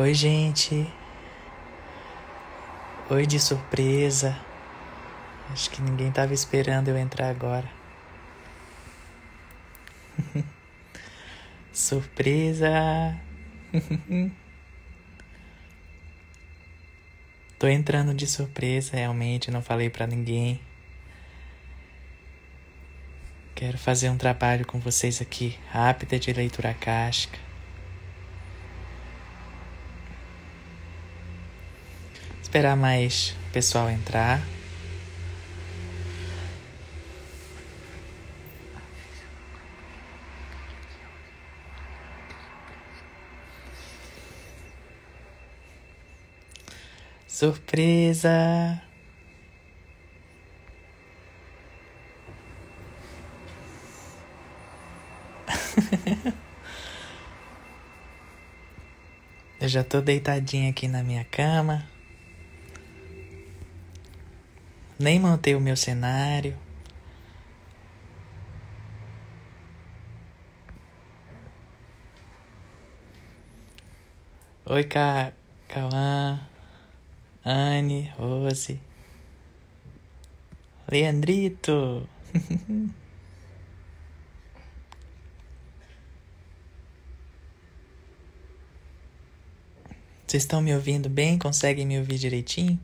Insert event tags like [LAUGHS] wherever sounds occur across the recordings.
Oi, gente. Oi de surpresa. Acho que ninguém tava esperando eu entrar agora. [LAUGHS] surpresa. [LAUGHS] Tô entrando de surpresa, realmente, não falei para ninguém. Quero fazer um trabalho com vocês aqui, rápida de leitura casca. Esperar mais pessoal entrar. Surpresa! [LAUGHS] Eu já tô deitadinha aqui na minha cama. Nem montei o meu cenário. Oi, Ca... Cauã, Anne, Rose, Leandrito. [LAUGHS] Vocês estão me ouvindo bem? Conseguem me ouvir direitinho?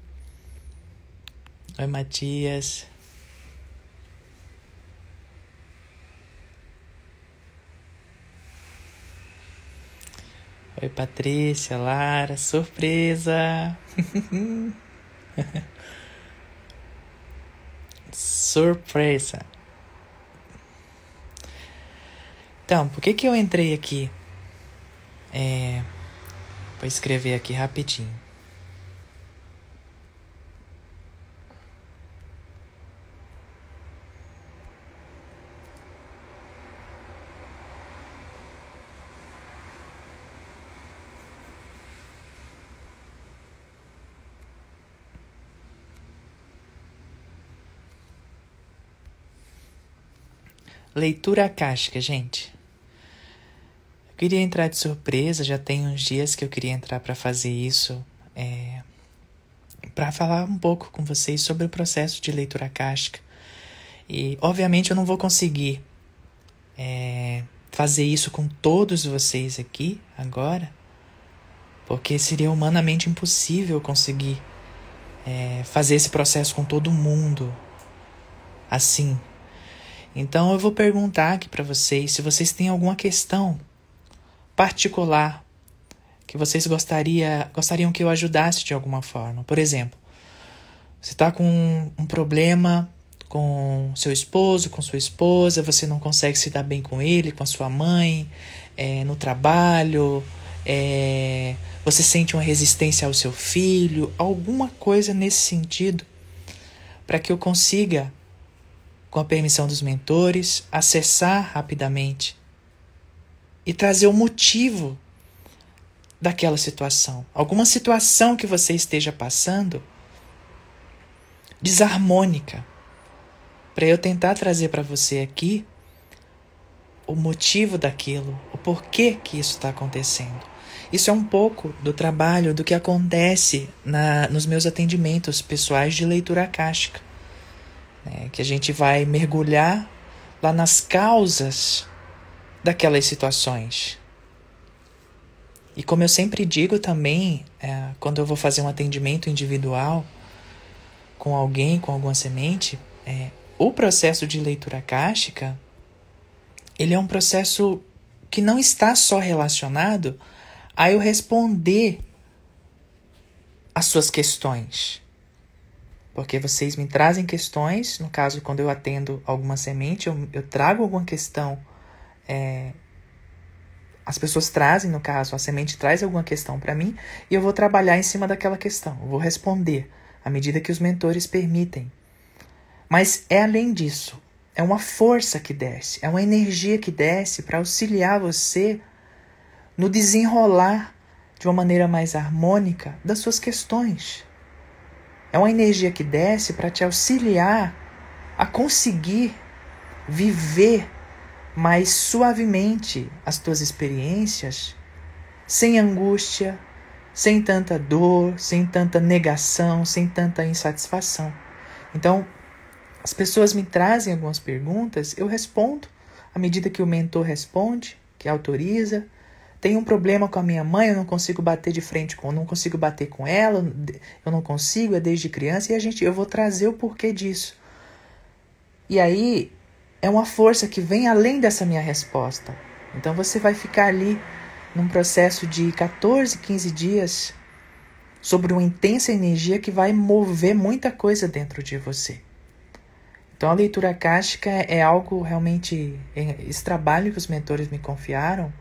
Oi, Matias. Oi, Patrícia, Lara, surpresa! [LAUGHS] surpresa! Então, por que que eu entrei aqui? É, Vou escrever aqui rapidinho. Leitura acástica, gente. Eu queria entrar de surpresa, já tem uns dias que eu queria entrar para fazer isso, é, para falar um pouco com vocês sobre o processo de leitura casca. E, obviamente, eu não vou conseguir é, fazer isso com todos vocês aqui agora, porque seria humanamente impossível conseguir é, fazer esse processo com todo mundo assim. Então eu vou perguntar aqui para vocês se vocês têm alguma questão particular que vocês gostaria, gostariam que eu ajudasse de alguma forma. Por exemplo, você está com um problema com seu esposo, com sua esposa, você não consegue se dar bem com ele, com a sua mãe, é, no trabalho, é, você sente uma resistência ao seu filho, alguma coisa nesse sentido, para que eu consiga, com a permissão dos mentores, acessar rapidamente e trazer o motivo daquela situação. Alguma situação que você esteja passando desarmônica. Para eu tentar trazer para você aqui o motivo daquilo, o porquê que isso está acontecendo. Isso é um pouco do trabalho do que acontece na, nos meus atendimentos pessoais de leitura acástica. Né? Que a gente vai mergulhar lá nas causas daquelas situações. E como eu sempre digo também, é, quando eu vou fazer um atendimento individual com alguém, com alguma semente, é, o processo de leitura cástica, ele é um processo que não está só relacionado a eu responder as suas questões. Porque vocês me trazem questões, no caso, quando eu atendo alguma semente, eu, eu trago alguma questão é, as pessoas trazem, no caso, a semente traz alguma questão para mim e eu vou trabalhar em cima daquela questão, eu vou responder à medida que os mentores permitem. Mas é além disso, é uma força que desce, é uma energia que desce para auxiliar você no desenrolar de uma maneira mais harmônica das suas questões. É uma energia que desce para te auxiliar a conseguir viver mais suavemente as tuas experiências, sem angústia, sem tanta dor, sem tanta negação, sem tanta insatisfação. Então, as pessoas me trazem algumas perguntas, eu respondo à medida que o mentor responde, que autoriza. Tenho um problema com a minha mãe, eu não consigo bater de frente com, não consigo bater com ela, eu não consigo, é desde criança e a gente, eu vou trazer o porquê disso. E aí é uma força que vem além dessa minha resposta. Então você vai ficar ali num processo de 14, 15 dias sobre uma intensa energia que vai mover muita coisa dentro de você. Então a leitura cástica é algo realmente esse trabalho que os mentores me confiaram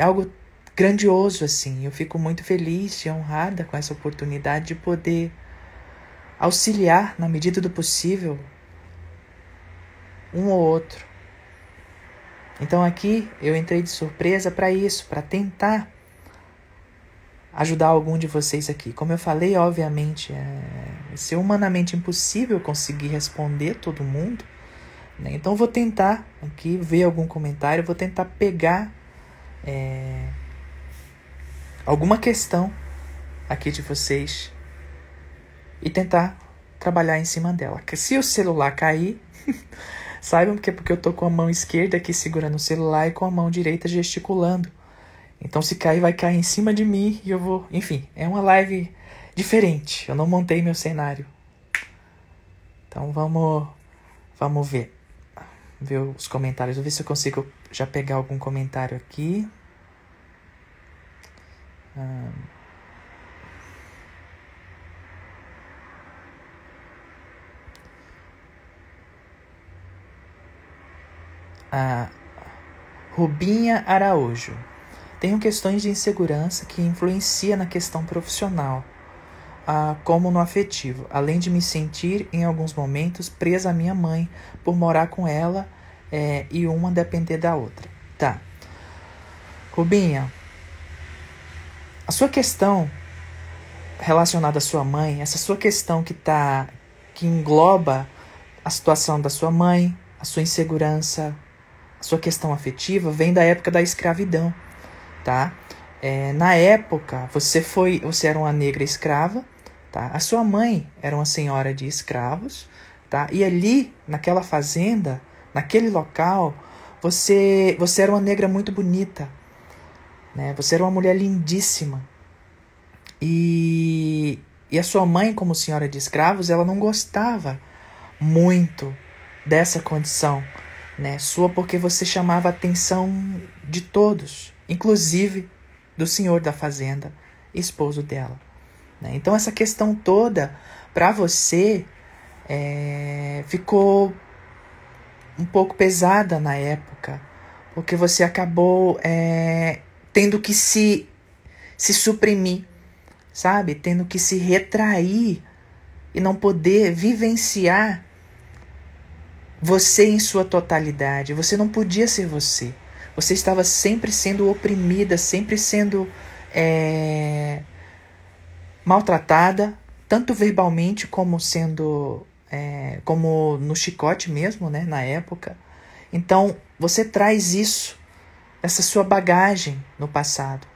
é algo grandioso assim. Eu fico muito feliz e honrada com essa oportunidade de poder auxiliar na medida do possível um ou outro. Então aqui eu entrei de surpresa para isso, para tentar ajudar algum de vocês aqui. Como eu falei, obviamente, é ser humanamente impossível conseguir responder todo mundo. Né? Então vou tentar aqui ver algum comentário, vou tentar pegar é, alguma questão aqui de vocês e tentar trabalhar em cima dela. Se o celular cair, [LAUGHS] saibam que é porque eu tô com a mão esquerda aqui segurando o celular e com a mão direita gesticulando. Então se cair, vai cair em cima de mim e eu vou. Enfim, é uma live diferente. Eu não montei meu cenário. Então vamos. Vamos ver. Ver os comentários. Vou ver se eu consigo já pegar algum comentário aqui. Hum. A Rubinha Araújo. Tenho questões de insegurança que influenciam na questão profissional, ah, como no afetivo, além de me sentir, em alguns momentos, presa à minha mãe por morar com ela é, e uma depender da outra. Tá. Rubinha, a sua questão relacionada à sua mãe, essa sua questão que tá que engloba a situação da sua mãe, a sua insegurança, a sua questão afetiva, vem da época da escravidão tá? É, na época, você foi, você era uma negra escrava, tá? A sua mãe era uma senhora de escravos, tá? E ali, naquela fazenda, naquele local, você, você era uma negra muito bonita, né? Você era uma mulher lindíssima. E, e a sua mãe, como senhora de escravos, ela não gostava muito dessa condição, né? Sua porque você chamava a atenção de todos, inclusive do senhor da fazenda, esposo dela. Né? Então, essa questão toda, para você, é, ficou um pouco pesada na época, porque você acabou é, tendo que se, se suprimir, sabe? Tendo que se retrair e não poder vivenciar você em sua totalidade. Você não podia ser você. Você estava sempre sendo oprimida, sempre sendo é, maltratada, tanto verbalmente como sendo é, como no chicote mesmo, né, na época. Então você traz isso, essa sua bagagem no passado.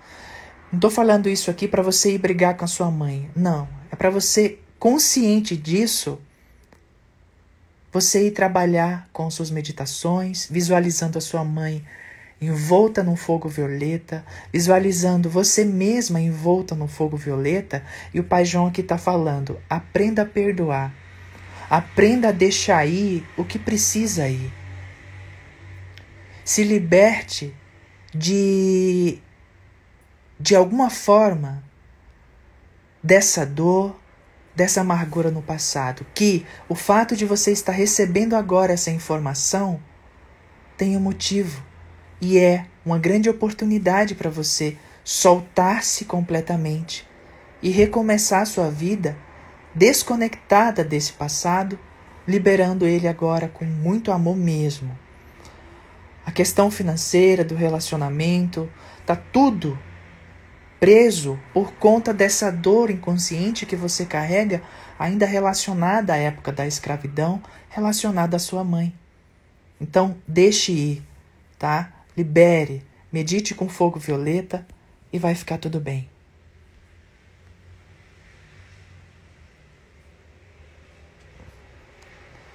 Não estou falando isso aqui para você ir brigar com a sua mãe. Não, é para você consciente disso você ir trabalhar com suas meditações, visualizando a sua mãe envolta num fogo violeta, visualizando você mesma envolta num fogo violeta, e o Pai João aqui está falando: aprenda a perdoar, aprenda a deixar ir o que precisa ir. Se liberte de, de alguma forma, dessa dor, dessa amargura no passado, que o fato de você estar recebendo agora essa informação tem um motivo e é uma grande oportunidade para você soltar-se completamente e recomeçar sua vida desconectada desse passado, liberando ele agora com muito amor mesmo. A questão financeira do relacionamento, tá tudo preso por conta dessa dor inconsciente que você carrega, ainda relacionada à época da escravidão, relacionada à sua mãe. Então, deixe ir, tá? libere, medite com fogo violeta e vai ficar tudo bem.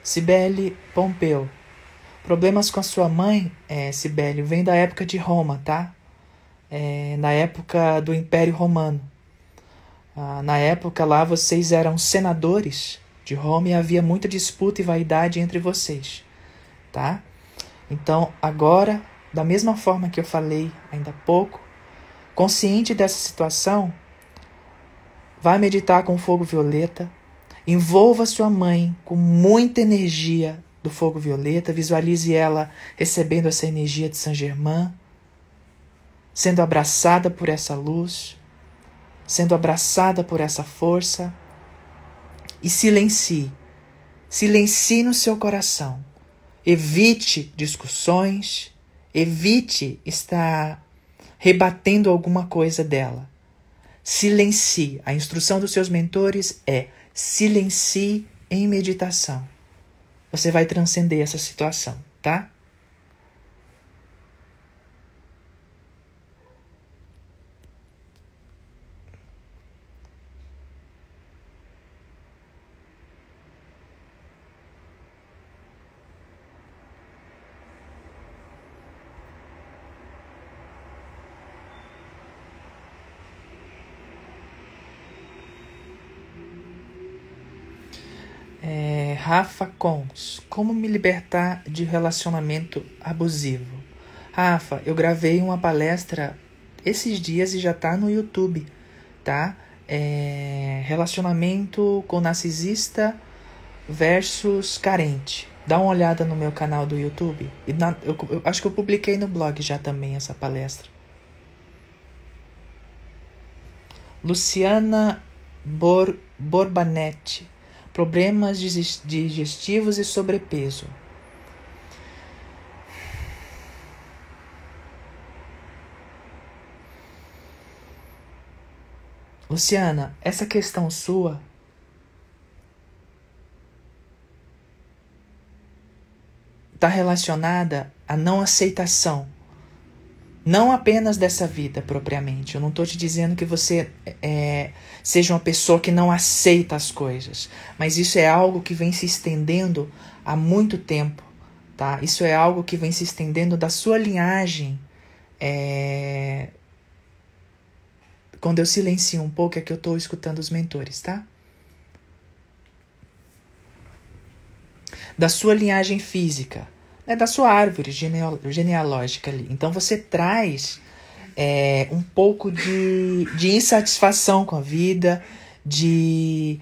Sibele Pompeu. Problemas com a sua mãe, é, vem da época de Roma, tá? É, na época do Império Romano. Ah, na época lá vocês eram senadores de Roma e havia muita disputa e vaidade entre vocês, tá? Então agora da mesma forma que eu falei ainda há pouco, consciente dessa situação, vai meditar com fogo violeta, envolva sua mãe com muita energia do fogo violeta, visualize ela recebendo essa energia de Saint Germain, sendo abraçada por essa luz sendo abraçada por essa força. E silencie. Silencie no seu coração. Evite discussões. Evite estar rebatendo alguma coisa dela. Silencie. A instrução dos seus mentores é silencie em meditação. Você vai transcender essa situação, tá? É, Rafa Cons, como me libertar de relacionamento abusivo? Rafa, eu gravei uma palestra esses dias e já tá no YouTube, tá? É, relacionamento com narcisista versus carente. Dá uma olhada no meu canal do YouTube. E na, eu, eu, acho que eu publiquei no blog já também essa palestra. Luciana Bor, Borbanetti problemas digestivos e sobrepeso. Luciana, essa questão sua está relacionada à não aceitação não apenas dessa vida propriamente. Eu não estou te dizendo que você é, seja uma pessoa que não aceita as coisas, mas isso é algo que vem se estendendo há muito tempo, tá? Isso é algo que vem se estendendo da sua linhagem. É... Quando eu silencio um pouco é que eu estou escutando os mentores, tá? Da sua linhagem física é da sua árvore genealógica ali. Então você traz é, um pouco de, de insatisfação com a vida, de,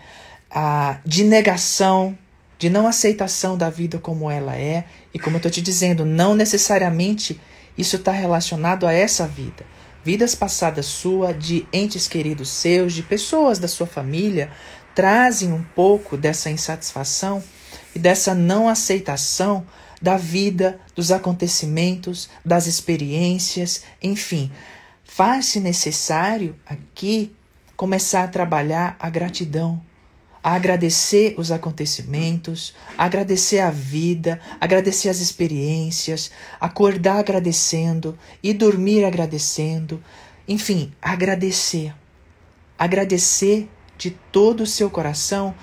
a, de negação, de não aceitação da vida como ela é. E como eu estou te dizendo, não necessariamente isso está relacionado a essa vida. Vidas passadas sua, de entes queridos seus, de pessoas da sua família, trazem um pouco dessa insatisfação e dessa não aceitação da vida, dos acontecimentos, das experiências, enfim. Faz-se necessário aqui começar a trabalhar a gratidão, a agradecer os acontecimentos, a agradecer a vida, agradecer as experiências, acordar agradecendo e dormir agradecendo, enfim, agradecer. Agradecer de todo o seu coração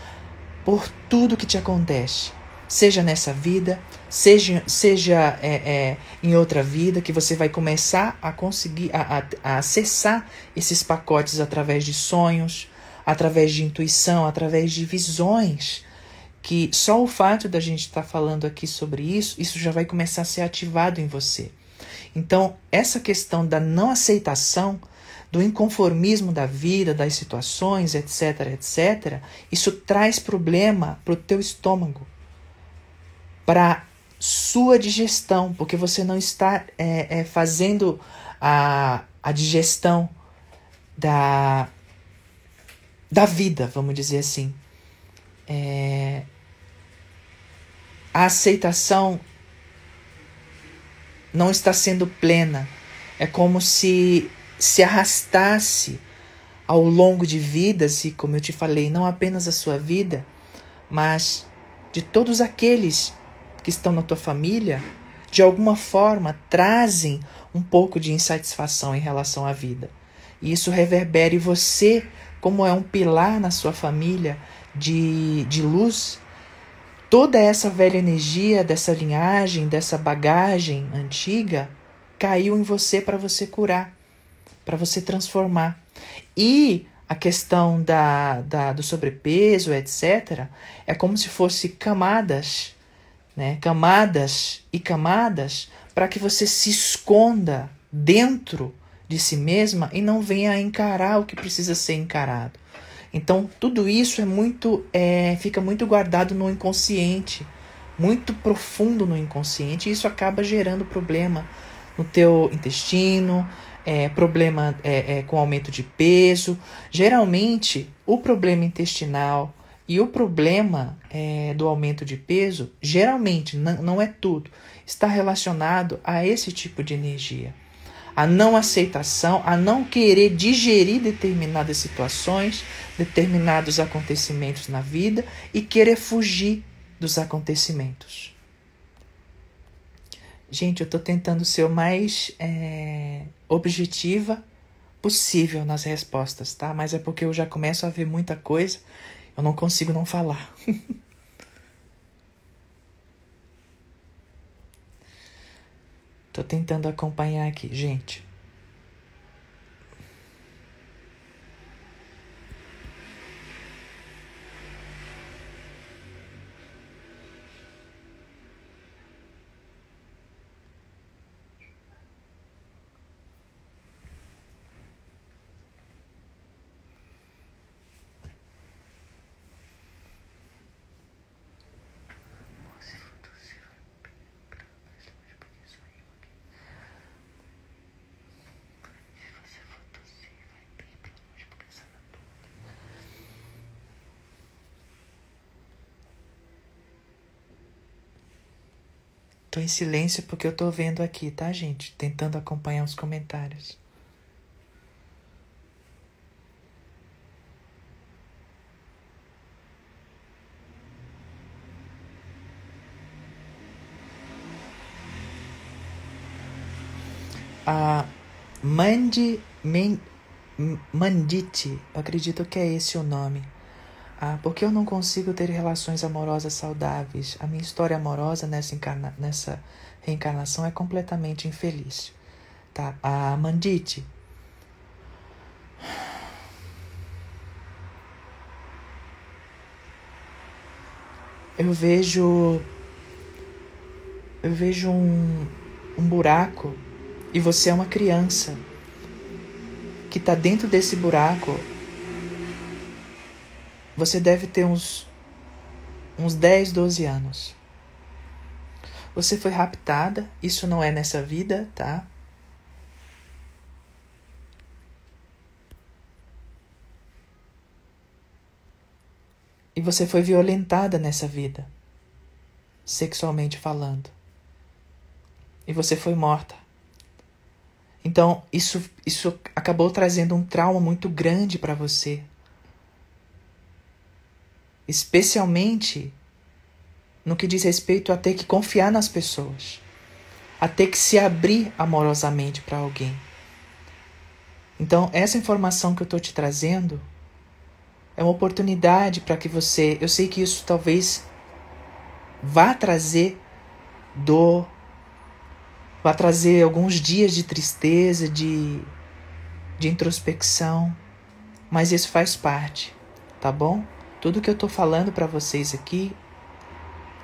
por tudo que te acontece, seja nessa vida, seja, seja é, é, em outra vida, que você vai começar a conseguir a, a, a acessar esses pacotes através de sonhos, através de intuição, através de visões que só o fato da gente estar tá falando aqui sobre isso, isso já vai começar a ser ativado em você. Então, essa questão da não aceitação, do inconformismo da vida, das situações, etc, etc, isso traz problema para o teu estômago, para sua digestão, porque você não está é, é, fazendo a, a digestão da, da vida, vamos dizer assim. É, a aceitação não está sendo plena. É como se se arrastasse ao longo de vidas, e como eu te falei, não apenas a sua vida, mas de todos aqueles que estão na tua família, de alguma forma trazem um pouco de insatisfação em relação à vida. E isso reverbera e você, como é um pilar na sua família de, de luz, toda essa velha energia dessa linhagem, dessa bagagem antiga, caiu em você para você curar, para você transformar. E a questão da, da, do sobrepeso, etc., é como se fosse camadas, né? camadas e camadas, para que você se esconda dentro de si mesma e não venha encarar o que precisa ser encarado. Então, tudo isso é muito, é, fica muito guardado no inconsciente, muito profundo no inconsciente, e isso acaba gerando problema no teu intestino, é, problema é, é, com aumento de peso. Geralmente, o problema intestinal e o problema é, do aumento de peso, geralmente, não é tudo, está relacionado a esse tipo de energia a não aceitação, a não querer digerir determinadas situações, determinados acontecimentos na vida e querer fugir dos acontecimentos. Gente, eu estou tentando ser o mais é, objetiva possível nas respostas, tá? Mas é porque eu já começo a ver muita coisa, eu não consigo não falar. [LAUGHS] Tô tentando acompanhar aqui, gente. Tô em silêncio porque eu tô vendo aqui, tá, gente? Tentando acompanhar os comentários. A Mandi, Mandite, acredito que é esse o nome. Ah, porque eu não consigo ter relações amorosas saudáveis? A minha história amorosa nessa, encarna nessa reencarnação é completamente infeliz. Tá? A Mandite. Eu vejo. Eu vejo um, um buraco e você é uma criança que está dentro desse buraco você deve ter uns, uns 10, 12 anos. Você foi raptada, isso não é nessa vida, tá? E você foi violentada nessa vida, sexualmente falando. E você foi morta. Então, isso, isso acabou trazendo um trauma muito grande para você especialmente no que diz respeito a ter que confiar nas pessoas, a ter que se abrir amorosamente para alguém. Então, essa informação que eu estou te trazendo é uma oportunidade para que você. Eu sei que isso talvez vá trazer dor, vá trazer alguns dias de tristeza, de, de introspecção, mas isso faz parte, tá bom? Tudo que eu estou falando para vocês aqui,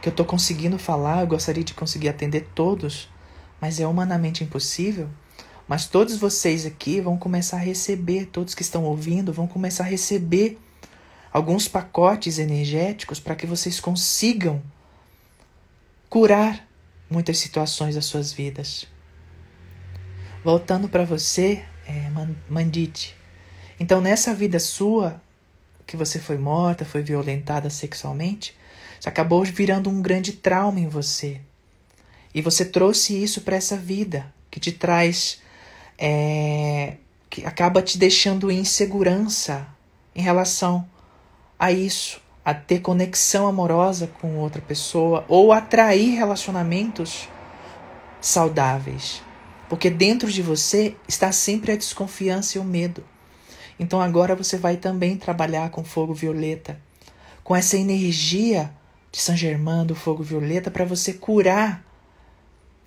que eu estou conseguindo falar, eu gostaria de conseguir atender todos, mas é humanamente impossível. Mas todos vocês aqui vão começar a receber, todos que estão ouvindo vão começar a receber alguns pacotes energéticos para que vocês consigam curar muitas situações das suas vidas. Voltando para você, é, Mandite. Então, nessa vida sua, que você foi morta, foi violentada sexualmente, isso acabou virando um grande trauma em você. E você trouxe isso para essa vida, que te traz. É, que acaba te deixando em insegurança em relação a isso, a ter conexão amorosa com outra pessoa ou atrair relacionamentos saudáveis. Porque dentro de você está sempre a desconfiança e o medo. Então agora você vai também trabalhar com fogo violeta, com essa energia de Saint Germain, do fogo violeta, para você curar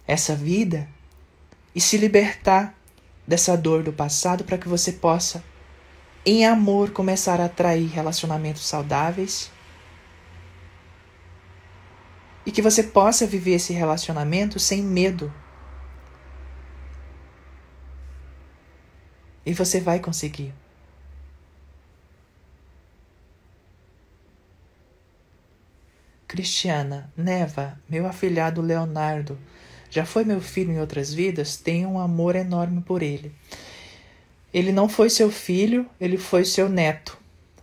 essa vida e se libertar dessa dor do passado para que você possa, em amor, começar a atrair relacionamentos saudáveis e que você possa viver esse relacionamento sem medo. E você vai conseguir. Cristiana, Neva, meu afilhado Leonardo, já foi meu filho em outras vidas, tenho um amor enorme por ele. Ele não foi seu filho, ele foi seu neto,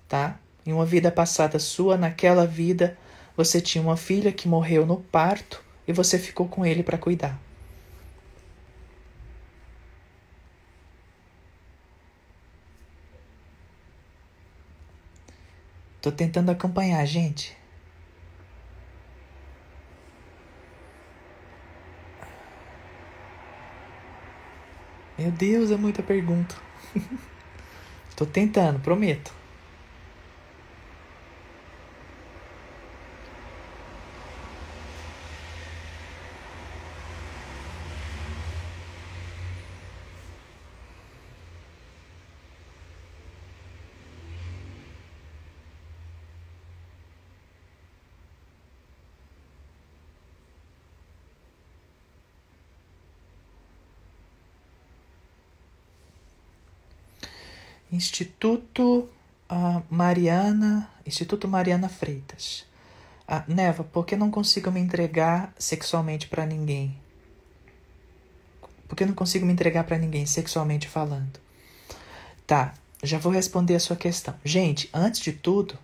tá? Em uma vida passada sua, naquela vida, você tinha uma filha que morreu no parto e você ficou com ele para cuidar. Tô tentando acompanhar, gente. Meu Deus, é muita pergunta. [LAUGHS] Tô tentando, prometo. Instituto uh, Mariana, Instituto Mariana Freitas. Uh, Neva, por que não consigo me entregar sexualmente para ninguém? Por que não consigo me entregar para ninguém sexualmente falando? Tá, já vou responder a sua questão. Gente, antes de tudo,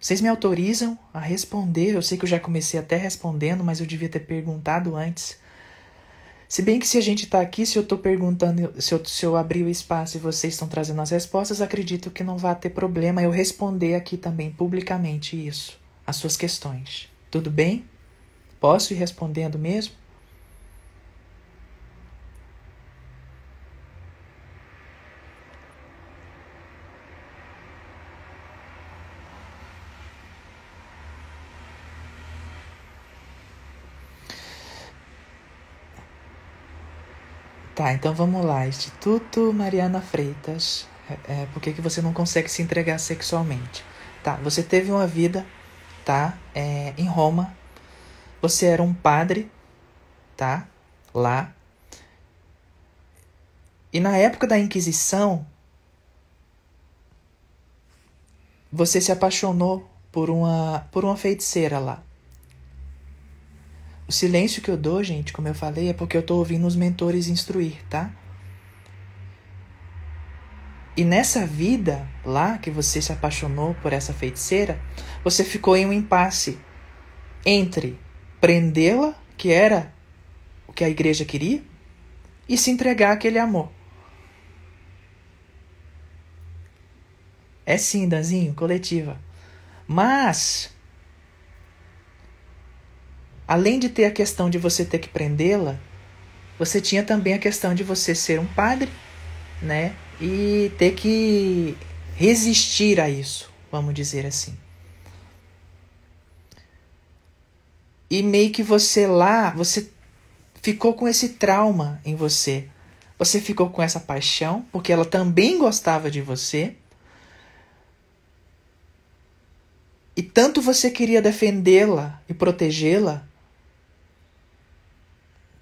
vocês me autorizam a responder? Eu sei que eu já comecei até respondendo, mas eu devia ter perguntado antes. Se bem que se a gente está aqui, se eu estou perguntando, se eu, se eu abrir o espaço e vocês estão trazendo as respostas, acredito que não vai ter problema eu responder aqui também publicamente isso, as suas questões. Tudo bem? Posso ir respondendo mesmo? Tá, então vamos lá. Instituto Mariana Freitas. É, é, por que, que você não consegue se entregar sexualmente? Tá, você teve uma vida, tá? É, em Roma. Você era um padre, tá? Lá. E na época da Inquisição, você se apaixonou por uma, por uma feiticeira lá. O silêncio que eu dou, gente, como eu falei, é porque eu estou ouvindo os mentores instruir, tá? E nessa vida lá que você se apaixonou por essa feiticeira, você ficou em um impasse entre prendê-la, que era o que a igreja queria, e se entregar àquele amor. É sim, Danzinho, coletiva. Mas além de ter a questão de você ter que prendê-la, você tinha também a questão de você ser um padre, né? E ter que resistir a isso, vamos dizer assim. E meio que você lá, você ficou com esse trauma em você. Você ficou com essa paixão, porque ela também gostava de você. E tanto você queria defendê-la e protegê-la,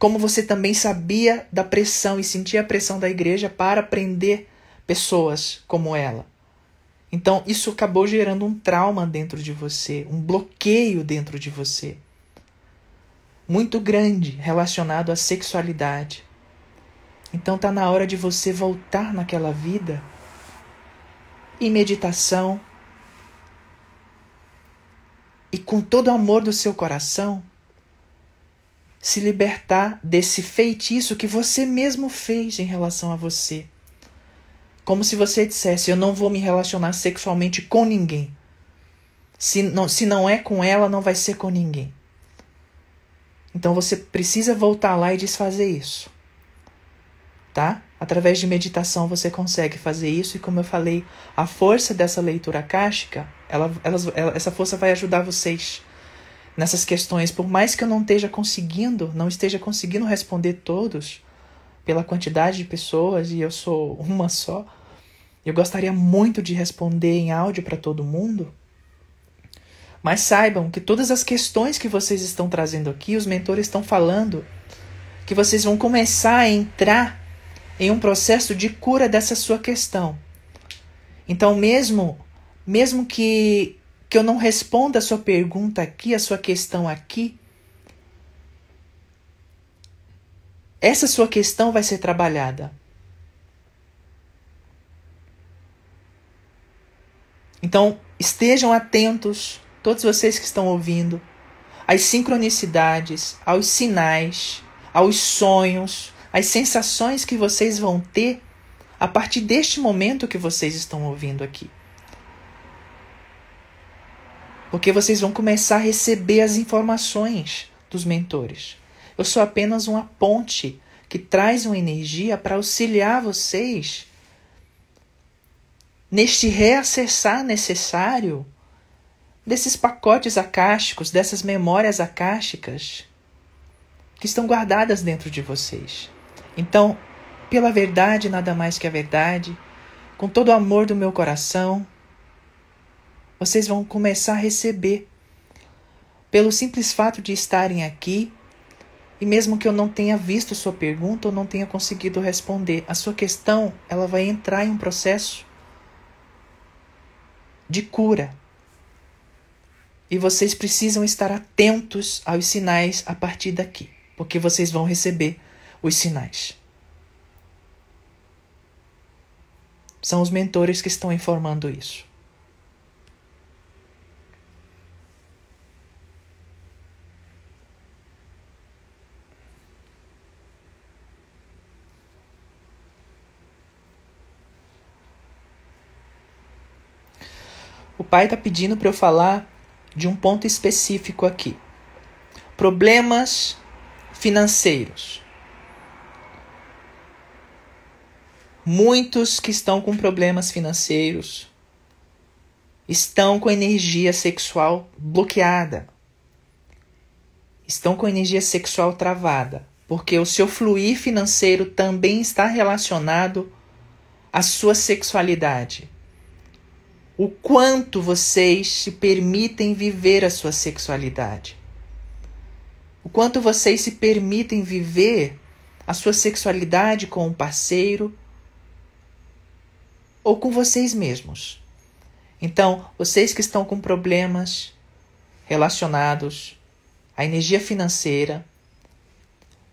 como você também sabia da pressão e sentia a pressão da igreja para prender pessoas como ela. Então, isso acabou gerando um trauma dentro de você, um bloqueio dentro de você. Muito grande relacionado à sexualidade. Então, tá na hora de você voltar naquela vida em meditação e com todo o amor do seu coração se libertar desse feitiço que você mesmo fez em relação a você. Como se você dissesse: Eu não vou me relacionar sexualmente com ninguém. Se não, se não é com ela, não vai ser com ninguém. Então você precisa voltar lá e desfazer isso. Tá? Através de meditação você consegue fazer isso, e como eu falei, a força dessa leitura kástica, ela, ela, essa força vai ajudar vocês nessas questões, por mais que eu não esteja conseguindo, não esteja conseguindo responder todos, pela quantidade de pessoas e eu sou uma só, eu gostaria muito de responder em áudio para todo mundo. Mas saibam que todas as questões que vocês estão trazendo aqui, os mentores estão falando que vocês vão começar a entrar em um processo de cura dessa sua questão. Então, mesmo mesmo que que eu não responda a sua pergunta aqui, a sua questão aqui, essa sua questão vai ser trabalhada. Então, estejam atentos, todos vocês que estão ouvindo, às sincronicidades, aos sinais, aos sonhos, às sensações que vocês vão ter a partir deste momento que vocês estão ouvindo aqui. Porque vocês vão começar a receber as informações dos mentores. Eu sou apenas uma ponte que traz uma energia para auxiliar vocês neste reacessar necessário desses pacotes acásticos, dessas memórias acásticas que estão guardadas dentro de vocês. Então, pela verdade, nada mais que a verdade, com todo o amor do meu coração, vocês vão começar a receber. Pelo simples fato de estarem aqui, e mesmo que eu não tenha visto sua pergunta ou não tenha conseguido responder, a sua questão, ela vai entrar em um processo de cura. E vocês precisam estar atentos aos sinais a partir daqui, porque vocês vão receber os sinais. São os mentores que estão informando isso. O pai está pedindo para eu falar de um ponto específico aqui: problemas financeiros. Muitos que estão com problemas financeiros estão com energia sexual bloqueada. Estão com energia sexual travada, porque o seu fluir financeiro também está relacionado à sua sexualidade o quanto vocês se permitem viver a sua sexualidade. O quanto vocês se permitem viver a sua sexualidade com um parceiro ou com vocês mesmos. Então, vocês que estão com problemas relacionados à energia financeira,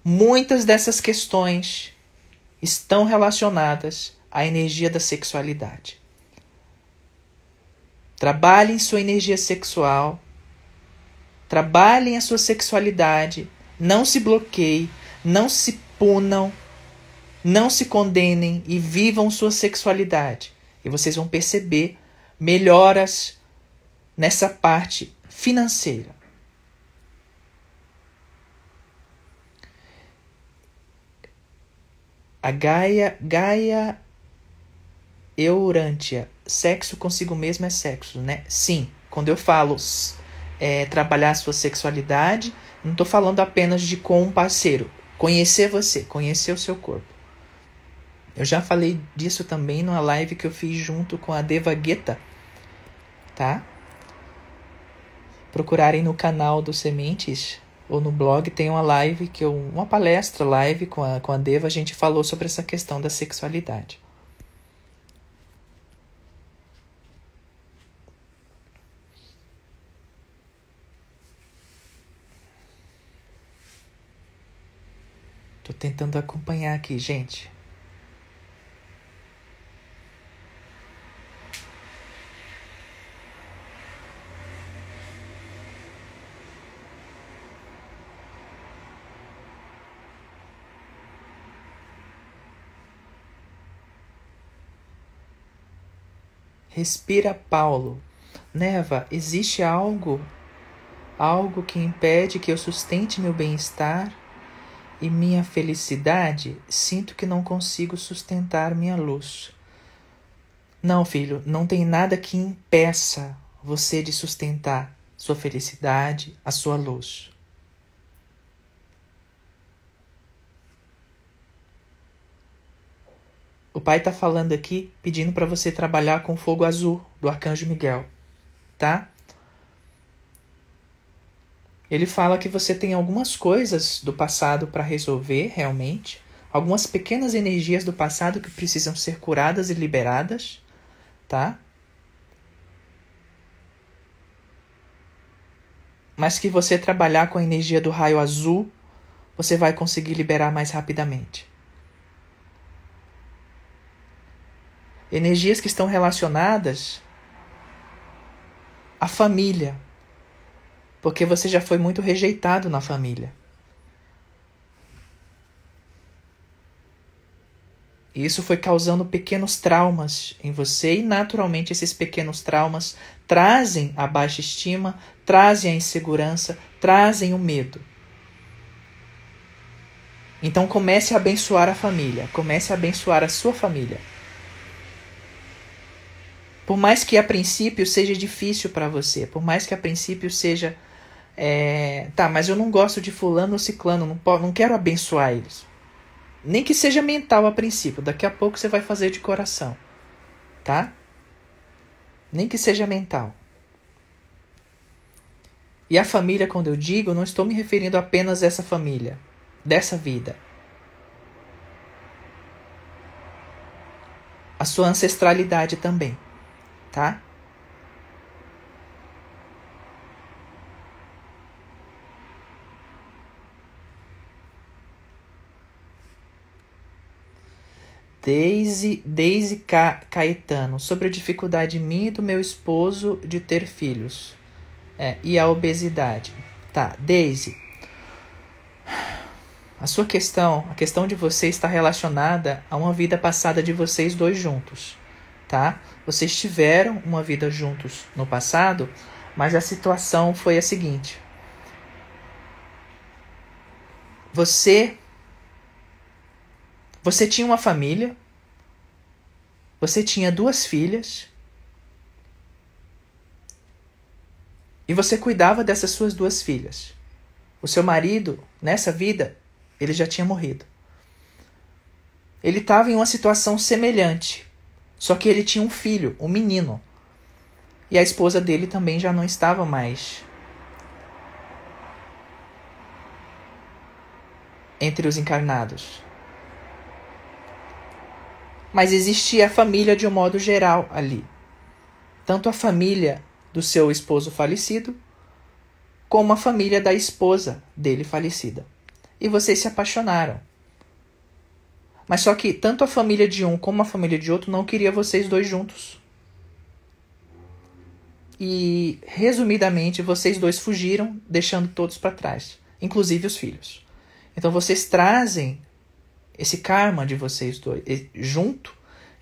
muitas dessas questões estão relacionadas à energia da sexualidade. Trabalhem sua energia sexual. Trabalhem a sua sexualidade. Não se bloqueiem, não se punam, não se condenem e vivam sua sexualidade. E vocês vão perceber melhoras nessa parte financeira. A Gaia, Gaia Eurântia sexo consigo mesmo é sexo, né? Sim, quando eu falo é, trabalhar a sua sexualidade, não estou falando apenas de com um parceiro. Conhecer você, conhecer o seu corpo. Eu já falei disso também numa live que eu fiz junto com a Deva Guetta, tá? Procurarem no canal do Sementes ou no blog tem uma live que eu, uma palestra live com a, com a Deva, a gente falou sobre essa questão da sexualidade. Tentando acompanhar aqui, gente. Respira, Paulo. Neva, existe algo, algo que impede que eu sustente meu bem-estar? E minha felicidade, sinto que não consigo sustentar minha luz. Não, filho, não tem nada que impeça você de sustentar sua felicidade, a sua luz. O pai está falando aqui, pedindo para você trabalhar com o fogo azul do arcanjo Miguel, tá? Ele fala que você tem algumas coisas do passado para resolver realmente, algumas pequenas energias do passado que precisam ser curadas e liberadas, tá? Mas que você trabalhar com a energia do raio azul, você vai conseguir liberar mais rapidamente. energias que estão relacionadas à família, porque você já foi muito rejeitado na família. Isso foi causando pequenos traumas em você e naturalmente esses pequenos traumas trazem a baixa estima, trazem a insegurança, trazem o medo. Então comece a abençoar a família, comece a abençoar a sua família. Por mais que a princípio seja difícil para você, por mais que a princípio seja. É, tá, mas eu não gosto de fulano ou ciclano, não, não quero abençoar eles. Nem que seja mental a princípio, daqui a pouco você vai fazer de coração. Tá? Nem que seja mental. E a família, quando eu digo, não estou me referindo apenas a essa família, dessa vida. A sua ancestralidade também tá? Deise, Deise Ca, Caetano, sobre a dificuldade minha e do meu esposo de ter filhos. É, e a obesidade. Tá, Deise. A sua questão, a questão de você está relacionada a uma vida passada de vocês dois juntos tá? Vocês tiveram uma vida juntos no passado, mas a situação foi a seguinte: você você tinha uma família, você tinha duas filhas, e você cuidava dessas suas duas filhas. O seu marido, nessa vida, ele já tinha morrido. Ele estava em uma situação semelhante. Só que ele tinha um filho, um menino. E a esposa dele também já não estava mais entre os encarnados. Mas existia a família de um modo geral ali. Tanto a família do seu esposo falecido, como a família da esposa dele falecida. E vocês se apaixonaram. Mas só que tanto a família de um como a família de outro não queria vocês dois juntos. E, resumidamente, vocês dois fugiram, deixando todos para trás, inclusive os filhos. Então vocês trazem esse karma de vocês dois junto,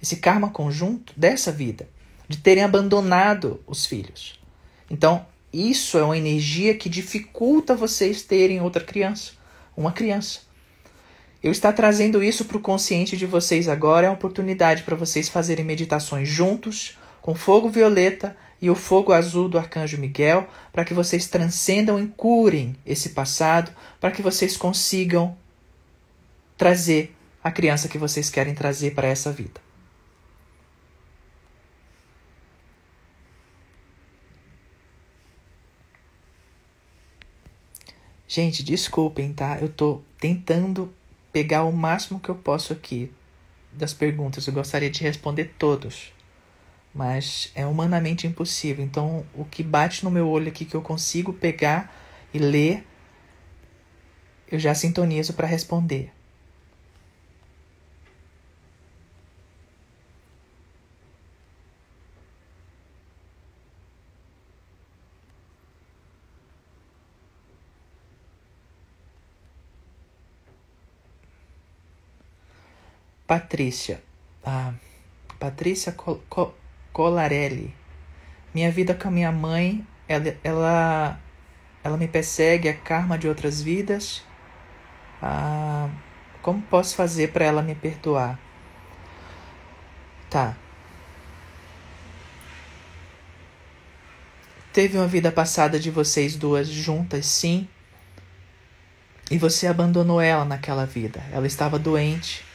esse karma conjunto dessa vida, de terem abandonado os filhos. Então, isso é uma energia que dificulta vocês terem outra criança, uma criança. Eu estar trazendo isso para o consciente de vocês agora é uma oportunidade para vocês fazerem meditações juntos, com fogo violeta e o fogo azul do arcanjo Miguel, para que vocês transcendam e curem esse passado, para que vocês consigam trazer a criança que vocês querem trazer para essa vida. Gente, desculpem, tá? Eu tô tentando pegar o máximo que eu posso aqui das perguntas. Eu gostaria de responder todos, mas é humanamente impossível. Então, o que bate no meu olho aqui que eu consigo pegar e ler, eu já sintonizo para responder. Patrícia. Ah, Patrícia Col Col Colarelli. Minha vida com a minha mãe, ela, ela, ela me persegue, é karma de outras vidas. Ah, como posso fazer para ela me perdoar? Tá. teve uma vida passada de vocês duas juntas, sim. E você abandonou ela naquela vida. Ela estava doente.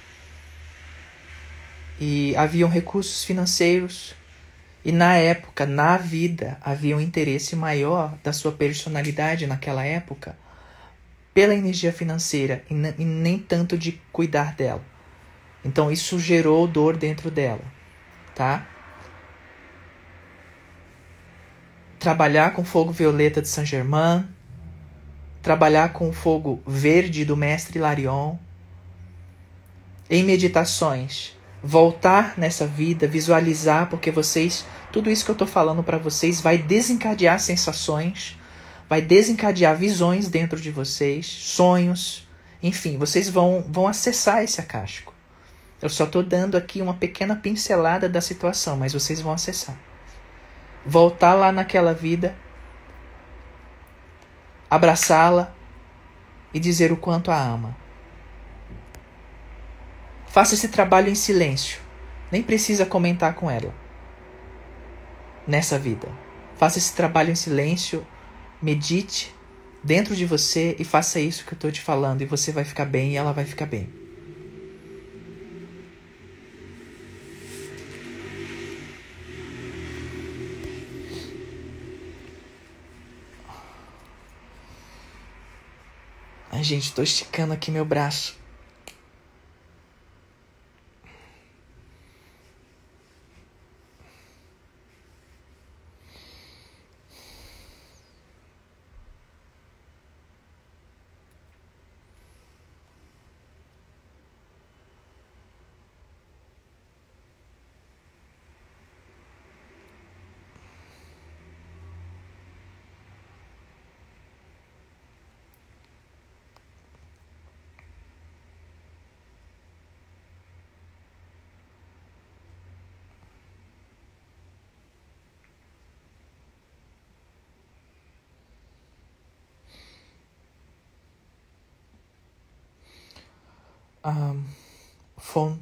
E haviam recursos financeiros. E na época, na vida, havia um interesse maior da sua personalidade naquela época pela energia financeira e, e nem tanto de cuidar dela. Então isso gerou dor dentro dela, tá? Trabalhar com fogo violeta de Saint Germain, trabalhar com fogo verde do mestre Larion, em meditações, voltar nessa vida, visualizar, porque vocês, tudo isso que eu estou falando para vocês vai desencadear sensações vai desencadear visões dentro de vocês, sonhos, enfim, vocês vão, vão acessar esse acástico. Eu só estou dando aqui uma pequena pincelada da situação, mas vocês vão acessar. Voltar lá naquela vida, abraçá-la e dizer o quanto a ama. Faça esse trabalho em silêncio. Nem precisa comentar com ela. Nessa vida. Faça esse trabalho em silêncio medite dentro de você e faça isso que eu estou te falando, e você vai ficar bem e ela vai ficar bem. Ai, gente, estou esticando aqui meu braço.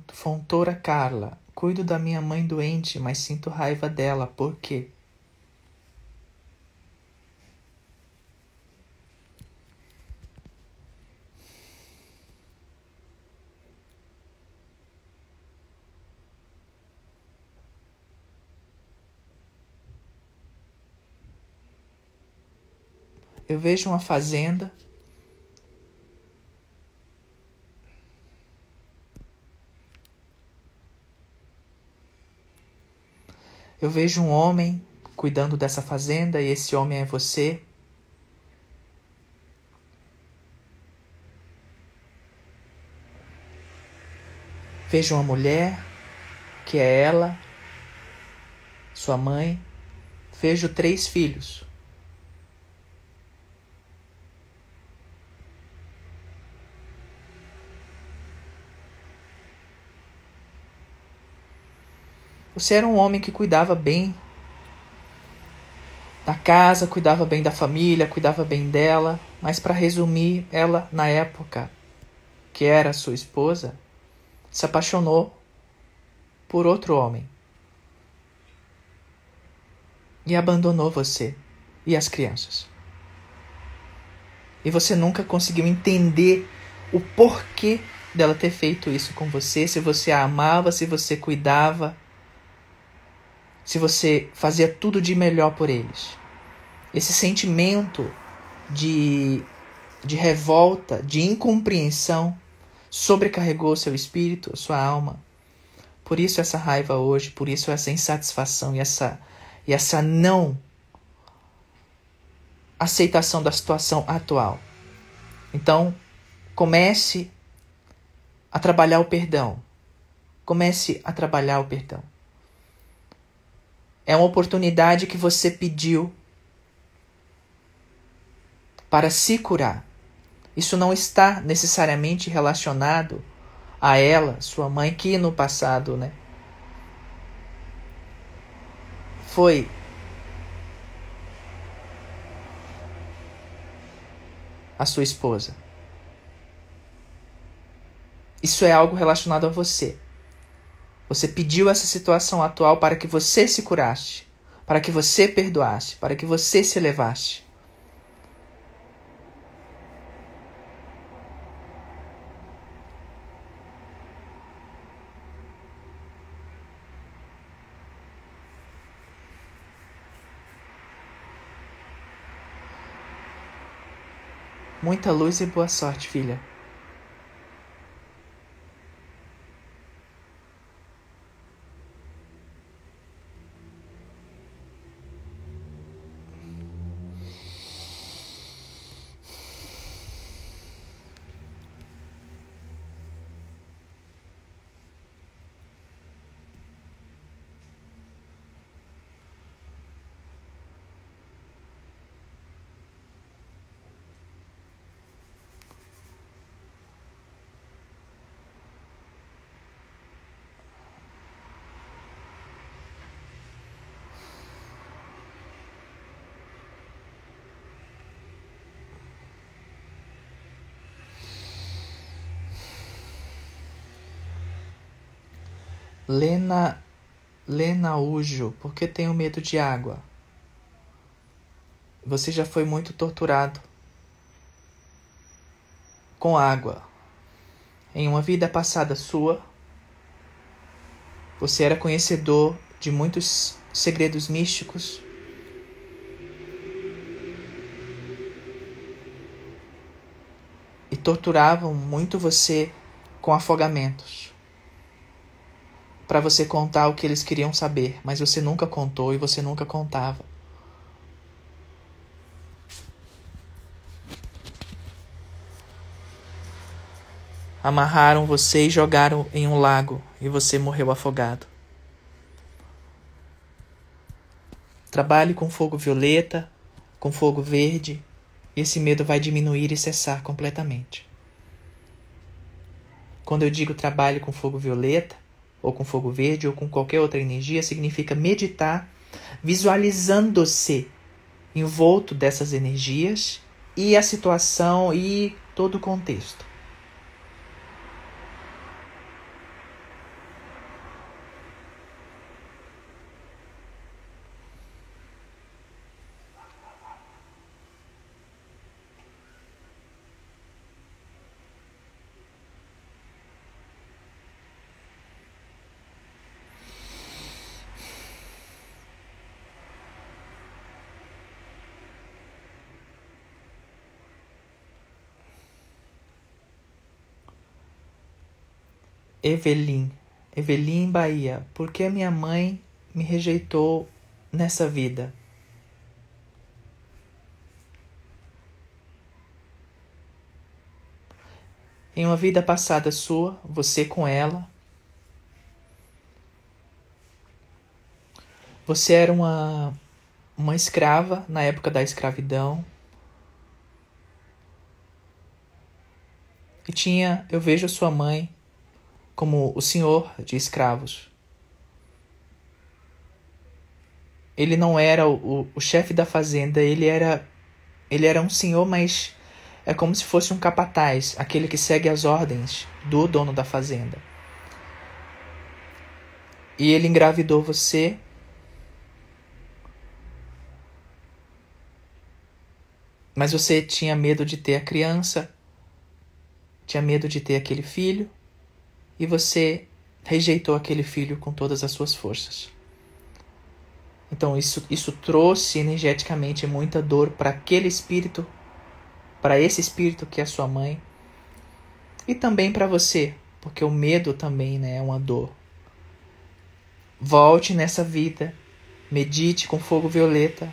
Fontoura Carla. Cuido da minha mãe doente, mas sinto raiva dela. Por quê? Eu vejo uma fazenda Eu vejo um homem cuidando dessa fazenda e esse homem é você. Vejo uma mulher, que é ela, sua mãe. Vejo três filhos. Você era um homem que cuidava bem da casa, cuidava bem da família, cuidava bem dela, mas para resumir, ela na época que era sua esposa, se apaixonou por outro homem e abandonou você e as crianças. E você nunca conseguiu entender o porquê dela ter feito isso com você, se você a amava, se você cuidava se você fazia tudo de melhor por eles. Esse sentimento de, de revolta, de incompreensão, sobrecarregou seu espírito, sua alma. Por isso essa raiva hoje, por isso essa insatisfação e essa, e essa não aceitação da situação atual. Então, comece a trabalhar o perdão. Comece a trabalhar o perdão. É uma oportunidade que você pediu para se curar. Isso não está necessariamente relacionado a ela, sua mãe, que no passado, né? Foi a sua esposa. Isso é algo relacionado a você. Você pediu essa situação atual para que você se curasse, para que você perdoasse, para que você se elevasse. Muita luz e boa sorte, filha. Lena Lenaujo, por que tenho medo de água? Você já foi muito torturado com água. Em uma vida passada sua, você era conhecedor de muitos segredos místicos. E torturavam muito você com afogamentos para você contar o que eles queriam saber, mas você nunca contou e você nunca contava. Amarraram você e jogaram em um lago e você morreu afogado. Trabalhe com fogo violeta, com fogo verde, e esse medo vai diminuir e cessar completamente. Quando eu digo trabalhe com fogo violeta, ou com fogo verde, ou com qualquer outra energia, significa meditar, visualizando-se envolto dessas energias e a situação e todo o contexto. Evelyn, Evelyn Bahia, por que minha mãe me rejeitou nessa vida? Em uma vida passada sua, você com ela, você era uma, uma escrava na época da escravidão. E tinha, eu vejo a sua mãe como o senhor de escravos. Ele não era o, o, chefe da fazenda, ele era ele era um senhor, mas é como se fosse um capataz, aquele que segue as ordens do dono da fazenda. E ele engravidou você. Mas você tinha medo de ter a criança, tinha medo de ter aquele filho e você rejeitou aquele filho com todas as suas forças. Então isso, isso trouxe energeticamente muita dor para aquele espírito, para esse espírito que é sua mãe, e também para você, porque o medo também né, é uma dor. Volte nessa vida, medite com fogo violeta,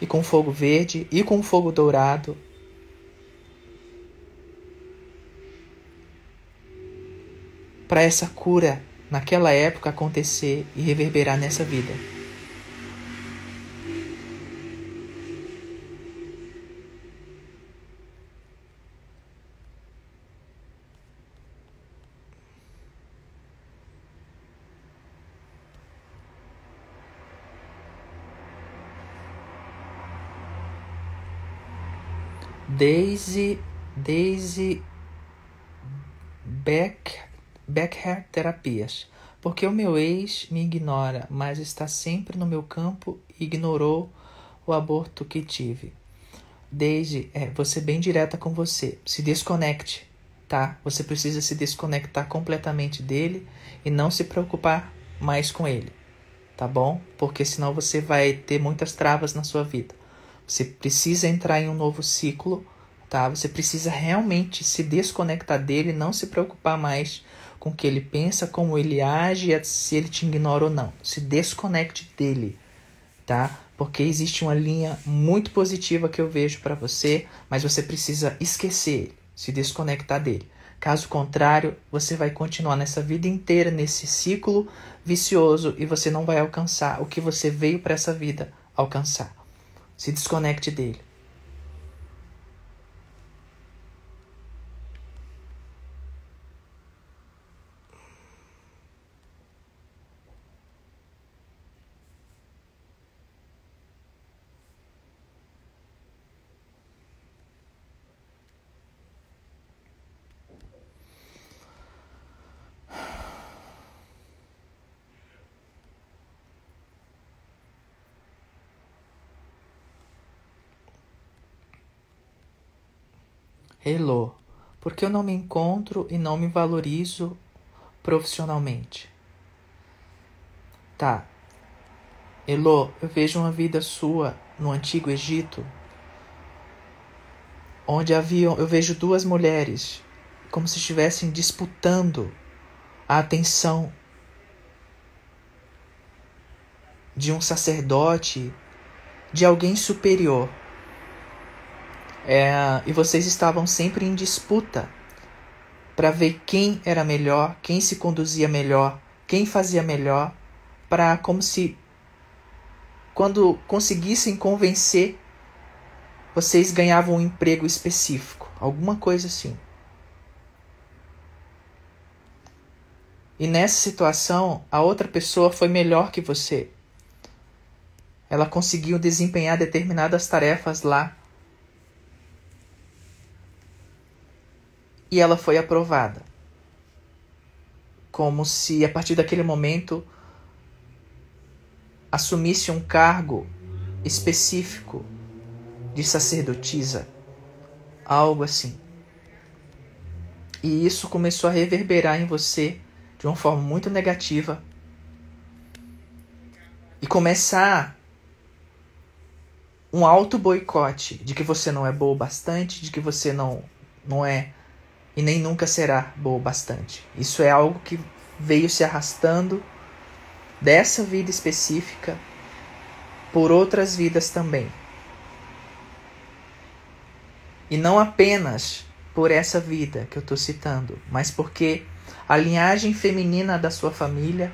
e com fogo verde, e com fogo dourado, para essa cura naquela época acontecer e reverberar nessa vida. Daisy Daisy Beck Becker Terapias. Porque o meu ex me ignora, mas está sempre no meu campo e ignorou o aborto que tive. Desde, é, ser bem direta com você, se desconecte, tá? Você precisa se desconectar completamente dele e não se preocupar mais com ele, tá bom? Porque senão você vai ter muitas travas na sua vida. Você precisa entrar em um novo ciclo, tá? Você precisa realmente se desconectar dele, não se preocupar mais com o que ele pensa, como ele age, se ele te ignora ou não. Se desconecte dele, tá? Porque existe uma linha muito positiva que eu vejo para você, mas você precisa esquecer ele, se desconectar dele. Caso contrário, você vai continuar nessa vida inteira nesse ciclo vicioso e você não vai alcançar o que você veio para essa vida alcançar. Se desconecte dele. Hello, porque eu não me encontro e não me valorizo profissionalmente. Tá. Elô, eu vejo uma vida sua no antigo Egito, onde haviam, eu vejo duas mulheres como se estivessem disputando a atenção de um sacerdote, de alguém superior. É, e vocês estavam sempre em disputa para ver quem era melhor, quem se conduzia melhor, quem fazia melhor, para como se quando conseguissem convencer, vocês ganhavam um emprego específico, alguma coisa assim. E nessa situação, a outra pessoa foi melhor que você. Ela conseguiu desempenhar determinadas tarefas lá e ela foi aprovada. Como se a partir daquele momento assumisse um cargo específico de sacerdotisa, algo assim. E isso começou a reverberar em você de uma forma muito negativa e começar um auto boicote de que você não é boa o bastante, de que você não não é e nem nunca será boa bastante. Isso é algo que veio se arrastando dessa vida específica por outras vidas também. E não apenas por essa vida que eu estou citando, mas porque a linhagem feminina da sua família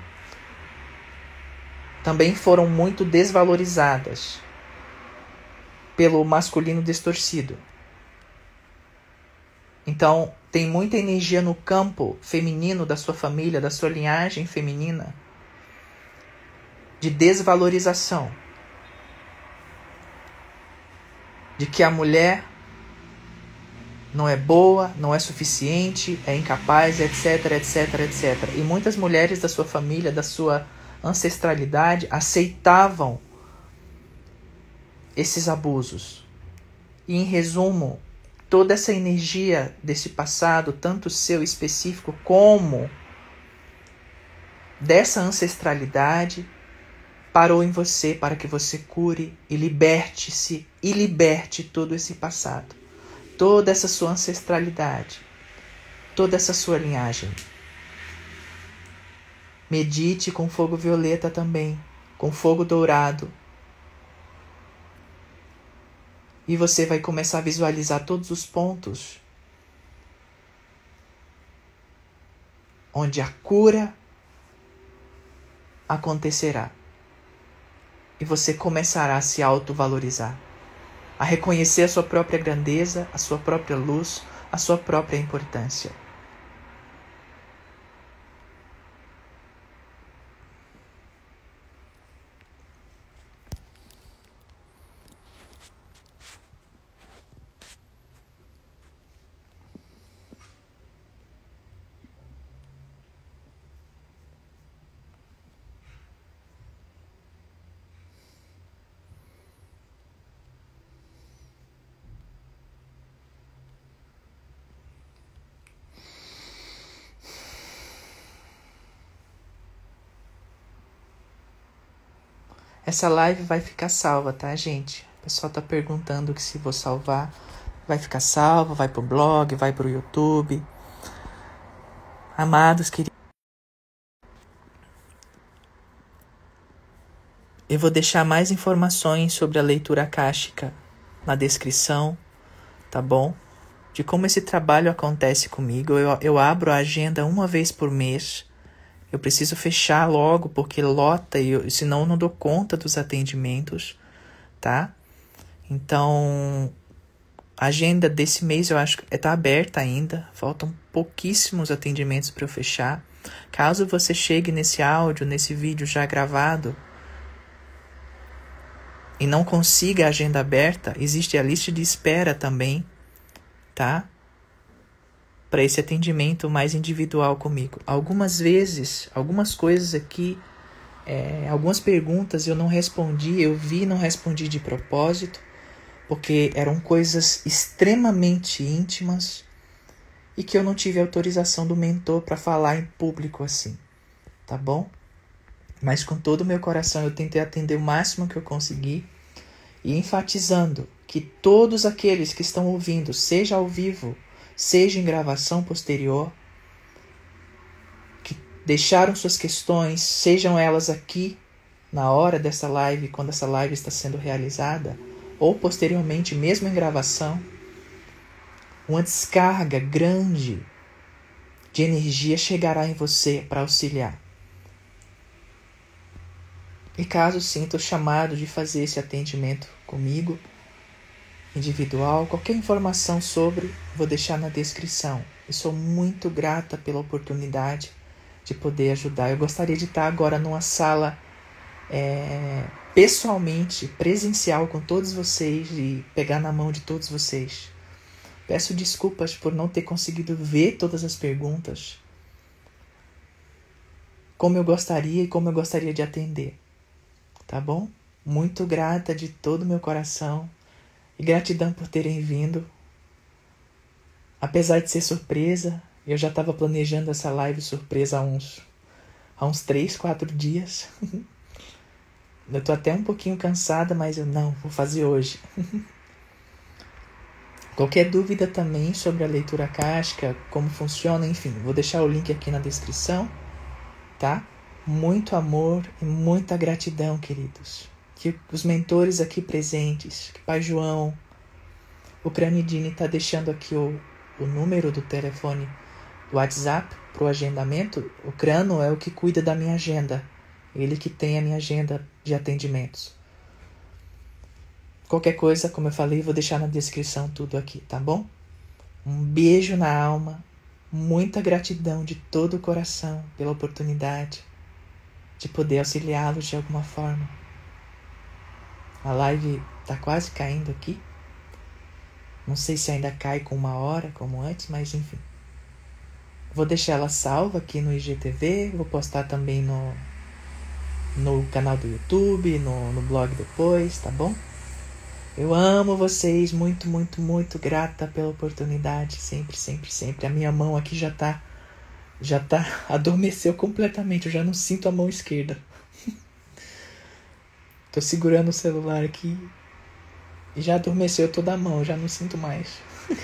também foram muito desvalorizadas pelo masculino distorcido. Então, tem muita energia no campo feminino da sua família, da sua linhagem feminina, de desvalorização. De que a mulher não é boa, não é suficiente, é incapaz, etc, etc, etc. E muitas mulheres da sua família, da sua ancestralidade, aceitavam esses abusos. E em resumo, toda essa energia desse passado, tanto seu específico como dessa ancestralidade, parou em você para que você cure e liberte-se e liberte todo esse passado, toda essa sua ancestralidade, toda essa sua linhagem. Medite com fogo violeta também, com fogo dourado, E você vai começar a visualizar todos os pontos onde a cura acontecerá. E você começará a se autovalorizar, a reconhecer a sua própria grandeza, a sua própria luz, a sua própria importância. Essa live vai ficar salva, tá, gente? O pessoal tá perguntando que se vou salvar. Vai ficar salva, vai pro blog, vai pro YouTube. Amados queridos. Eu vou deixar mais informações sobre a leitura akáshica na descrição, tá bom? De como esse trabalho acontece comigo. Eu, eu abro a agenda uma vez por mês. Eu preciso fechar logo porque lota e senão eu não dou conta dos atendimentos, tá? Então, a agenda desse mês eu acho que está aberta ainda. Faltam pouquíssimos atendimentos para eu fechar. Caso você chegue nesse áudio, nesse vídeo já gravado, e não consiga a agenda aberta, existe a lista de espera também, tá? Para esse atendimento mais individual comigo. Algumas vezes, algumas coisas aqui, é, algumas perguntas eu não respondi, eu vi não respondi de propósito, porque eram coisas extremamente íntimas e que eu não tive autorização do mentor para falar em público assim, tá bom? Mas com todo o meu coração eu tentei atender o máximo que eu consegui e enfatizando que todos aqueles que estão ouvindo, seja ao vivo, seja em gravação posterior, que deixaram suas questões, sejam elas aqui na hora dessa live, quando essa live está sendo realizada, ou posteriormente, mesmo em gravação, uma descarga grande de energia chegará em você para auxiliar. E caso sinta o chamado de fazer esse atendimento comigo, individual, qualquer informação sobre, vou deixar na descrição. Eu sou muito grata pela oportunidade de poder ajudar. Eu gostaria de estar agora numa sala é, pessoalmente, presencial com todos vocês e pegar na mão de todos vocês. Peço desculpas por não ter conseguido ver todas as perguntas, como eu gostaria e como eu gostaria de atender tá bom? Muito grata de todo o meu coração e gratidão por terem vindo. Apesar de ser surpresa, eu já estava planejando essa live surpresa há uns, há uns 3, 4 dias. [LAUGHS] eu tô até um pouquinho cansada, mas eu não, vou fazer hoje. [LAUGHS] Qualquer dúvida também sobre a leitura casca, como funciona, enfim, vou deixar o link aqui na descrição, tá? muito amor e muita gratidão, queridos. Que os mentores aqui presentes, que Pai João, o Cranidini está deixando aqui o, o número do telefone do WhatsApp para o agendamento. O Crano é o que cuida da minha agenda. Ele que tem a minha agenda de atendimentos. Qualquer coisa, como eu falei, vou deixar na descrição tudo aqui, tá bom? Um beijo na alma, muita gratidão de todo o coração pela oportunidade de poder auxiliá-los de alguma forma. A live tá quase caindo aqui. Não sei se ainda cai com uma hora como antes, mas enfim. Vou deixar ela salva aqui no IGTV, vou postar também no, no canal do YouTube, no, no blog depois, tá bom? Eu amo vocês, muito, muito, muito grata pela oportunidade, sempre, sempre, sempre. A minha mão aqui já tá já tá [LAUGHS] adormeceu completamente, eu já não sinto a mão esquerda. Tô segurando o celular aqui e já adormeceu toda a mão, já não sinto mais. [LAUGHS]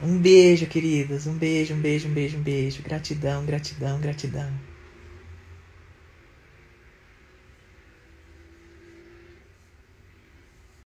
um beijo, queridas, um beijo, um beijo, um beijo, um beijo. Gratidão, gratidão, gratidão.